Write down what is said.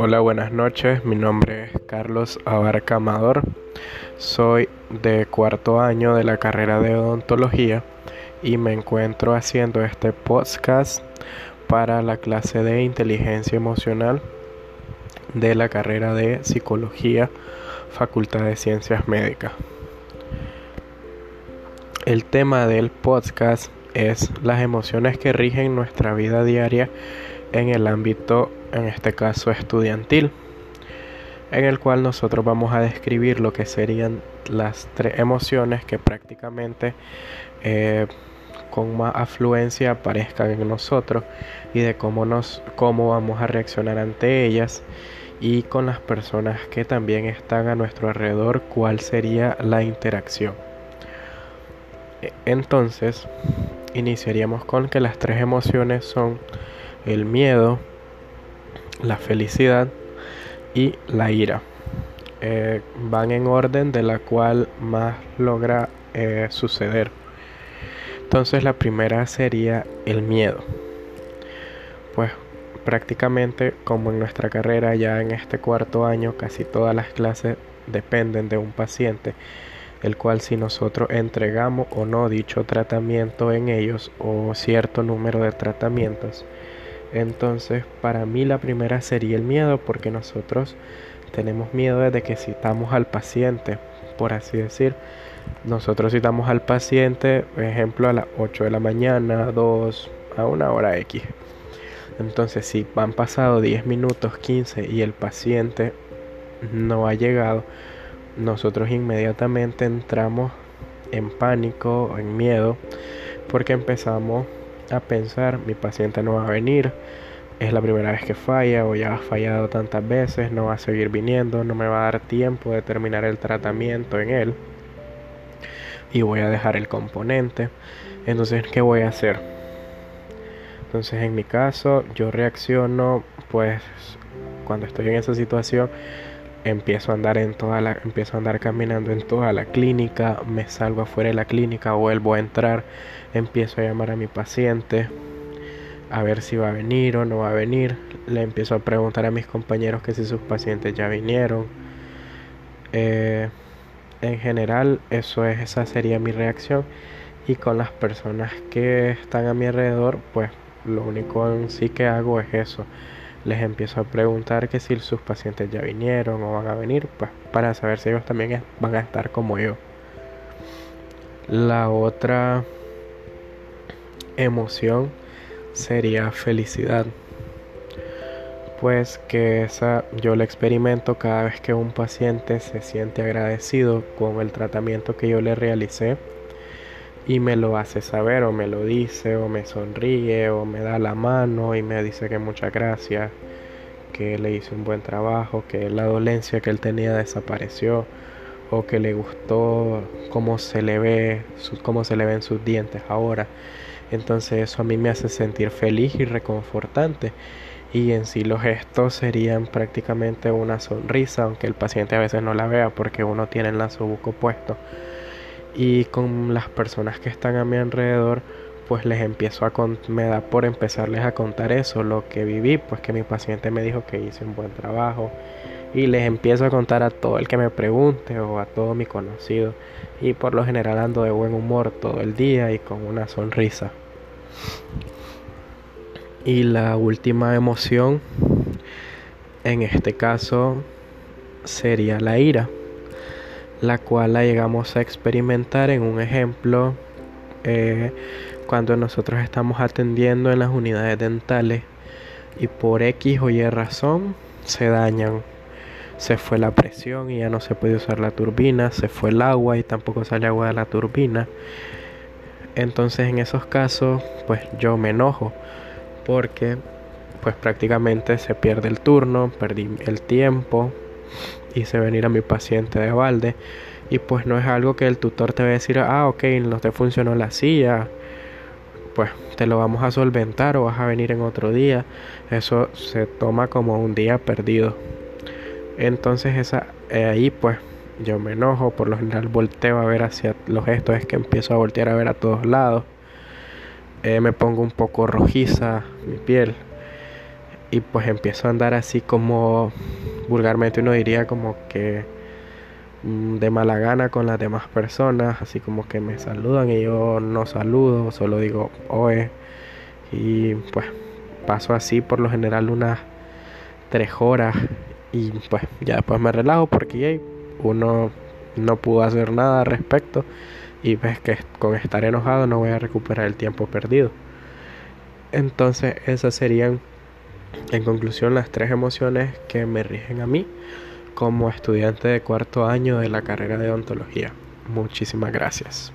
Hola, buenas noches. Mi nombre es Carlos Abarca Amador. Soy de cuarto año de la carrera de odontología y me encuentro haciendo este podcast para la clase de inteligencia emocional de la carrera de psicología, Facultad de Ciencias Médicas. El tema del podcast es las emociones que rigen nuestra vida diaria en el ámbito, en este caso estudiantil, en el cual nosotros vamos a describir lo que serían las tres emociones que prácticamente eh, con más afluencia aparezcan en nosotros y de cómo nos cómo vamos a reaccionar ante ellas y con las personas que también están a nuestro alrededor cuál sería la interacción. E, entonces iniciaríamos con que las tres emociones son el miedo, la felicidad y la ira. Eh, van en orden de la cual más logra eh, suceder. Entonces la primera sería el miedo. Pues prácticamente como en nuestra carrera ya en este cuarto año casi todas las clases dependen de un paciente, el cual si nosotros entregamos o no dicho tratamiento en ellos o cierto número de tratamientos, entonces, para mí la primera sería el miedo, porque nosotros tenemos miedo desde que citamos al paciente, por así decir. Nosotros citamos al paciente, por ejemplo, a las 8 de la mañana, 2, a una hora X. Entonces, si han pasado 10 minutos, 15 y el paciente no ha llegado, nosotros inmediatamente entramos en pánico, en miedo, porque empezamos a pensar, mi paciente no va a venir, es la primera vez que falla o ya ha fallado tantas veces, no va a seguir viniendo, no me va a dar tiempo de terminar el tratamiento en él y voy a dejar el componente. Entonces, ¿qué voy a hacer? Entonces, en mi caso, yo reacciono pues cuando estoy en esa situación empiezo a andar en toda la empiezo a andar caminando en toda la clínica, me salgo afuera de la clínica, vuelvo a entrar, empiezo a llamar a mi paciente a ver si va a venir o no va a venir, le empiezo a preguntar a mis compañeros que si sus pacientes ya vinieron. Eh, en general, eso es esa sería mi reacción y con las personas que están a mi alrededor, pues lo único en sí que hago es eso les empiezo a preguntar que si sus pacientes ya vinieron o van a venir, pues para saber si ellos también van a estar como yo. La otra emoción sería felicidad. Pues que esa yo la experimento cada vez que un paciente se siente agradecido con el tratamiento que yo le realicé y me lo hace saber o me lo dice o me sonríe o me da la mano y me dice que muchas gracias, que le hice un buen trabajo, que la dolencia que él tenía desapareció o que le gustó cómo se le ve, cómo se le ven sus dientes ahora. Entonces eso a mí me hace sentir feliz y reconfortante. Y en sí los gestos serían prácticamente una sonrisa, aunque el paciente a veces no la vea porque uno tiene el lazo buco puesto y con las personas que están a mi alrededor pues les empiezo a me da por empezarles a contar eso, lo que viví, pues que mi paciente me dijo que hice un buen trabajo y les empiezo a contar a todo el que me pregunte o a todo mi conocido y por lo general ando de buen humor todo el día y con una sonrisa. Y la última emoción en este caso sería la ira la cual la llegamos a experimentar en un ejemplo eh, cuando nosotros estamos atendiendo en las unidades dentales y por X o Y razón se dañan. Se fue la presión y ya no se puede usar la turbina, se fue el agua y tampoco sale agua de la turbina. Entonces en esos casos pues yo me enojo porque pues prácticamente se pierde el turno, perdí el tiempo, hice venir a mi paciente de balde y pues no es algo que el tutor te va a decir, ah, ok, no te funcionó la silla, pues te lo vamos a solventar o vas a venir en otro día. Eso se toma como un día perdido. Entonces esa, eh, ahí pues yo me enojo, por lo general volteo a ver hacia los gestos, es que empiezo a voltear a ver a todos lados. Eh, me pongo un poco rojiza mi piel y pues empiezo a andar así como vulgarmente uno diría como que mm, de mala gana con las demás personas, así como que me saludan y yo no saludo, solo digo oe y pues paso así por lo general unas tres horas y pues ya después me relajo porque uno no pudo hacer nada al respecto y ves que con estar enojado no voy a recuperar el tiempo perdido. Entonces esas serían en conclusión las tres emociones que me rigen a mí como estudiante de cuarto año de la carrera de odontología. Muchísimas gracias.